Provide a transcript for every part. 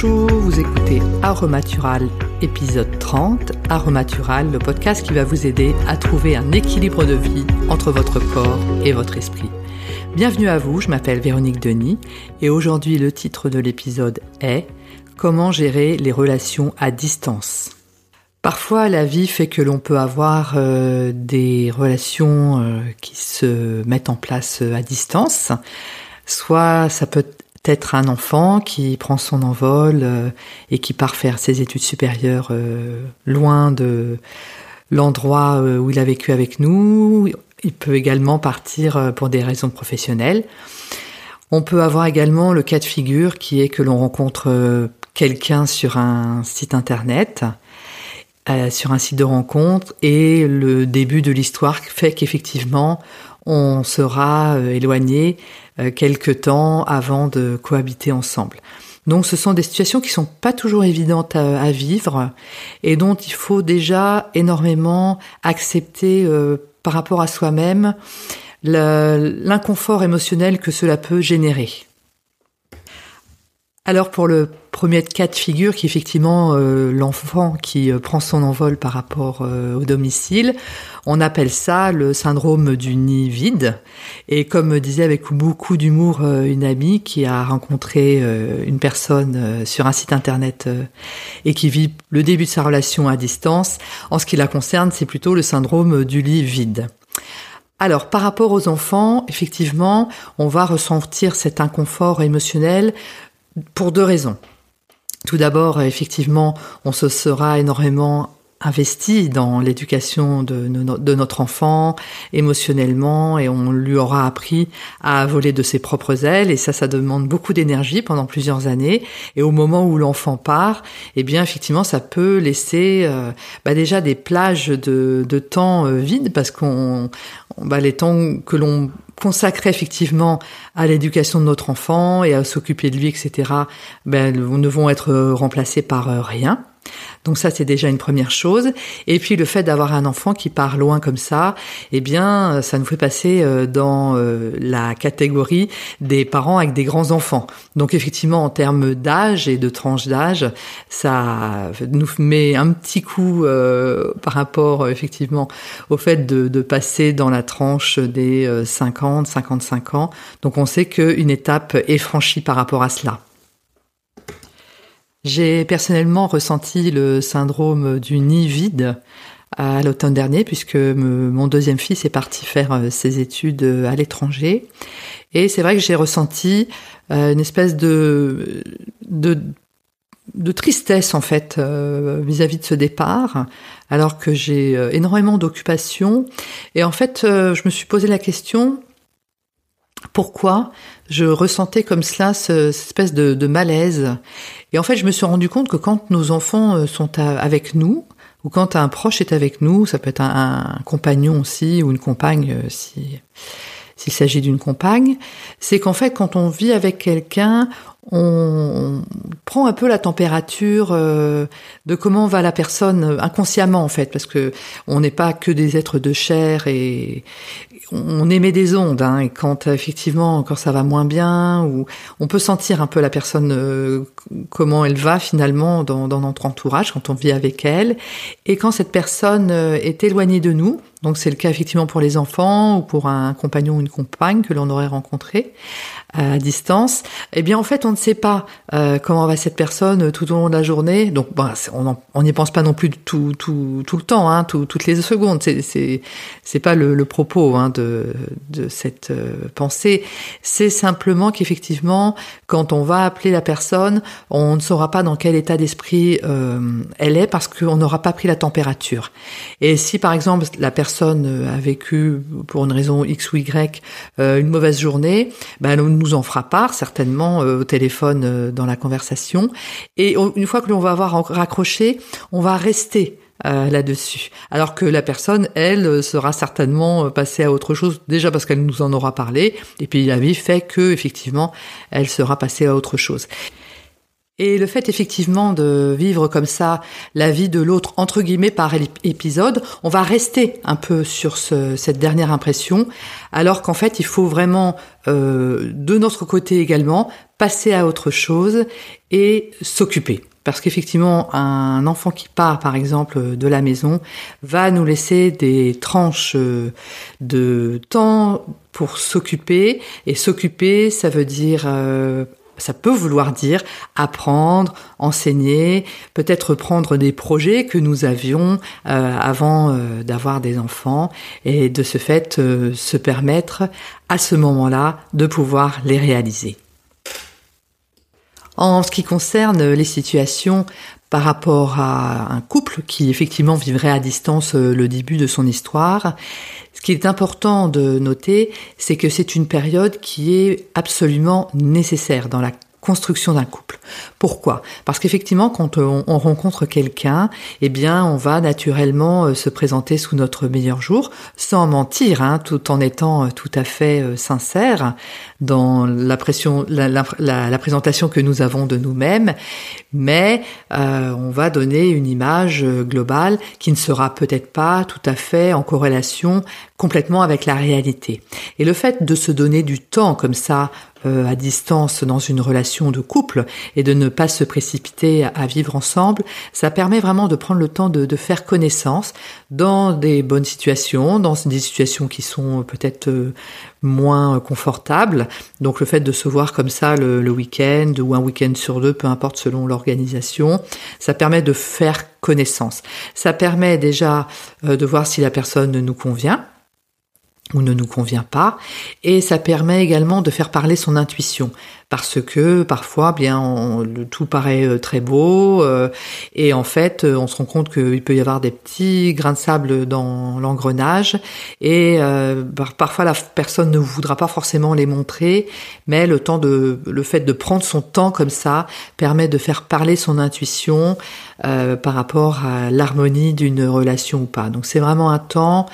Bonjour, vous écoutez Aromatural épisode 30. Aromatural, le podcast qui va vous aider à trouver un équilibre de vie entre votre corps et votre esprit. Bienvenue à vous, je m'appelle Véronique Denis et aujourd'hui le titre de l'épisode est Comment gérer les relations à distance? Parfois, la vie fait que l'on peut avoir euh, des relations euh, qui se mettent en place euh, à distance. Soit ça peut être un enfant qui prend son envol et qui part faire ses études supérieures loin de l'endroit où il a vécu avec nous. Il peut également partir pour des raisons professionnelles. On peut avoir également le cas de figure qui est que l'on rencontre quelqu'un sur un site internet euh, sur un site de rencontre et le début de l'histoire fait qu'effectivement on sera euh, éloigné euh, quelque temps avant de cohabiter ensemble. Donc ce sont des situations qui sont pas toujours évidentes à, vivre et dont il faut déjà énormément accepter par rapport à soi-même l'inconfort émotionnel que cela peut générer. Alors pour le premier cas de figure, qui effectivement euh, l'enfant qui euh, prend son envol par rapport euh, au domicile, on appelle ça le syndrome du nid vide. Et comme me disait avec beaucoup d'humour une amie qui a rencontré une personne sur un site internet et qui vit le début de sa relation à distance, en ce qui la concerne, c'est plutôt le syndrome du lit vide. Alors, par rapport aux enfants, effectivement, on va ressentir cet inconfort émotionnel pour deux raisons. Tout d'abord, effectivement, on se sera énormément investi dans l'éducation de, notre enfant émotionnellement et on lui aura appris à voler de ses propres ailes et ça ça demande beaucoup d'énergie pendant plusieurs années et au moment où l'enfant part eh bien effectivement ça peut laisser euh, bah déjà des plages de, temps euh, vides parce qu'on bah, les temps que l'on consacrer effectivement à l'éducation de notre enfant et à s'occuper de lui, etc., ben, ne vont être remplacés par euh, rien. Donc ça, c'est déjà une première chose. Et puis le fait d'avoir un enfant qui part loin comme ça, eh bien, ça nous fait passer euh, dans euh, la catégorie des parents avec des grands enfants. Donc effectivement, en termes d'âge et de tranche d'âge, ça nous met un petit coup euh, par rapport effectivement au fait de, de, passer dans la tranche des 50, 55 ans. Donc on sait qu'une étape est franchie par rapport à cela. J'ai personnellement ressenti le syndrome du nid vide à l'automne dernier puisque mon deuxième fils est parti faire euh, ses études euh, à l'étranger. Et c'est vrai que j'ai ressenti euh, une espèce de de, de tristesse en fait vis-à-vis de ce départ alors que j'ai énormément d'occupations. Et en fait je me suis posé la question pourquoi je ressentais comme cela cette espèce de, malaise. Et en fait, je me suis rendu compte que quand nos enfants euh, sont avec nous, ou quand un proche est avec nous, ça peut être un, compagnon aussi, ou une compagne euh, si s'il s'agit d'une compagne, c'est qu'en fait, quand on vit avec quelqu'un, on prend un peu la température euh, de comment va la personne inconsciemment en fait, parce que on n'est pas que des êtres de chair et on émet des ondes, hein, et quand effectivement quand ça va moins bien, ou on peut sentir un peu la personne euh, comment elle va finalement dans, dans, notre entourage quand on vit avec elle, et quand cette personne euh, est éloignée de nous, donc c'est le cas effectivement pour les enfants ou pour un compagnon ou une compagne que l'on aurait rencontré à distance. Eh bien en fait on ne sait pas euh, comment va cette personne tout au long de la journée. Donc bah, on n'y pense pas non plus tout, tout, tout le temps, hein, toutes les secondes. C'est c'est pas le, propos hein, de cette euh, pensée. C'est simplement qu'effectivement quand on va appeler la personne, on ne saura pas dans quel état d'esprit euh, elle est parce qu'on n'aura pas pris la température. Et si par exemple la personne personne euh, a vécu pour une raison X ou Y euh, une mauvaise journée, ben on nous en fera part certainement euh, au téléphone dans la conversation. Et une fois que l'on va avoir raccroché, on va rester là-dessus. Alors que la personne, elle, sera certainement passée à autre chose, déjà parce qu'elle nous en aura parlé, et puis la vie fait que, effectivement, elle sera passée à autre chose. Et le fait effectivement de vivre comme ça la vie de l'autre entre guillemets par épisode, on va rester un peu sur ce, cette dernière impression, alors qu'en fait il faut vraiment euh, de notre côté également passer à autre chose et s'occuper. Parce qu'effectivement, un enfant qui part, par exemple, de la maison, va nous laisser des tranches euh, de temps pour s'occuper. Et s'occuper, ça veut dire euh, ça peut vouloir dire apprendre, enseigner, peut-être prendre des projets que nous avions euh, avant euh, d'avoir des enfants et de ce fait euh, se permettre à ce moment-là de pouvoir les réaliser. En ce qui concerne les situations par rapport à un couple qui effectivement vivrait à distance le début de son histoire, ce qui est important de noter, c'est que c'est une période qui est absolument nécessaire dans la construction d'un couple. Pourquoi? Parce qu'effectivement, quand on, rencontre quelqu'un, eh bien, on va naturellement euh, se présenter sous notre meilleur jour, sans mentir, hein, tout en étant euh, tout à fait euh, sincère dans la, présentation que nous avons de nous-mêmes, mais on va donner une image globale qui ne sera peut-être pas tout à fait en corrélation complètement avec la réalité. Et le fait de se donner du temps comme ça euh, à distance dans une relation de couple et de ne pas se précipiter à vivre ensemble, ça permet vraiment de prendre le temps de, faire connaissance dans des bonnes situations, dans des situations qui sont peut-être euh, moins confortables. Donc le fait de se voir comme ça le, le week-end ou un week-end sur deux, peu importe selon l'organisation, ça permet de faire connaissance. Ça permet déjà euh, de voir si la personne nous convient ou ne nous convient pas et ça permet également de faire parler son intuition parce que parfois bien tout paraît euh, très beau euh, et en fait euh, on se rend compte qu'il peut y avoir des petits grains de sable dans l'engrenage et parfois la personne ne voudra pas forcément les montrer mais le temps de le fait de prendre son temps comme ça permet de faire parler son intuition par rapport à l'harmonie d'une relation ou pas. Donc c'est vraiment un temps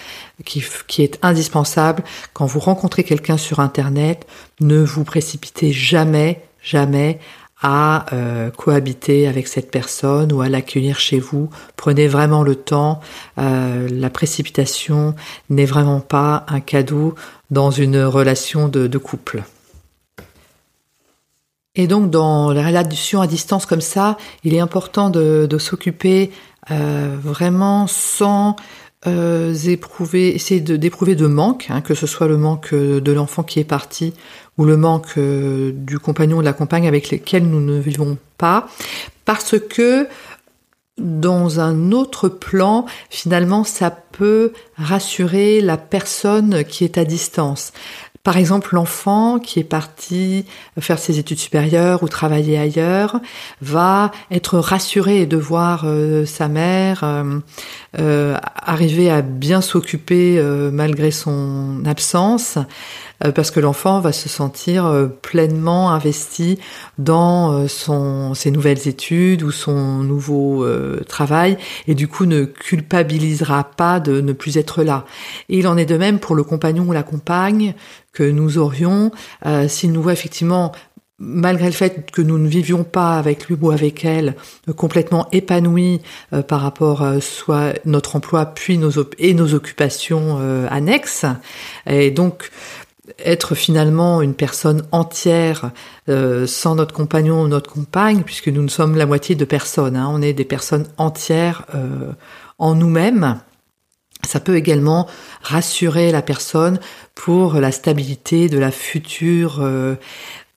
qui, qui est indispensable. Quand vous rencontrez quelqu'un sur internet ne vous précipitez jamais, jamais à euh, cohabiter avec cette personne ou à l'accueillir chez vous. Prenez vraiment le temps. Euh, la précipitation n'est vraiment pas un cadeau dans une relation de, couple. Et donc dans la relation à distance comme ça, il est important de, s'occuper euh, vraiment sans éprouver, essayer d'éprouver de, manque, hein, que ce soit le manque de l'enfant qui est parti ou le manque euh, du compagnon ou de la compagne avec lesquels nous ne vivons pas, parce que dans un autre plan, finalement, ça peut rassurer la personne qui est à distance. Par exemple, l'enfant qui est parti faire ses études supérieures ou travailler ailleurs va être rassuré de voir euh, sa mère euh, euh, arriver à bien s'occuper malgré son absence, parce que l'enfant va se sentir pleinement investi dans son, ses nouvelles études ou son nouveau travail, et du coup ne culpabilisera pas de ne plus être là. Et il en est de même pour le compagnon ou la compagne que nous aurions euh, s'il nous voit effectivement malgré le fait que nous ne vivions pas avec lui ou avec elle euh, complètement épanouis euh, par rapport à soit notre emploi puis nos et nos occupations annexes et donc être finalement une personne entière sans notre compagnon ou notre compagne puisque nous ne sommes la moitié de personnes hein, on est des personnes entières en nous-mêmes ça peut également rassurer la personne pour la stabilité de la future euh,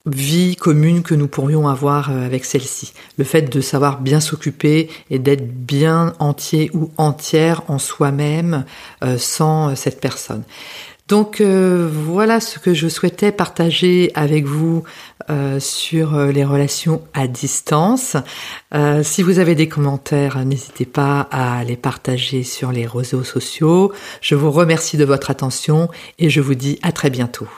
vie commune que nous pourrions avoir euh, avec celle-ci. Le fait de savoir bien s'occuper et d'être bien entier ou entière en soi-même euh, sans cette personne. Donc euh, voilà ce que je souhaitais partager avec vous euh, sur euh, les relations à distance. si vous avez des commentaires, n'hésitez pas à les partager sur les réseaux sociaux. Je vous remercie de votre attention et je vous dis à très bientôt.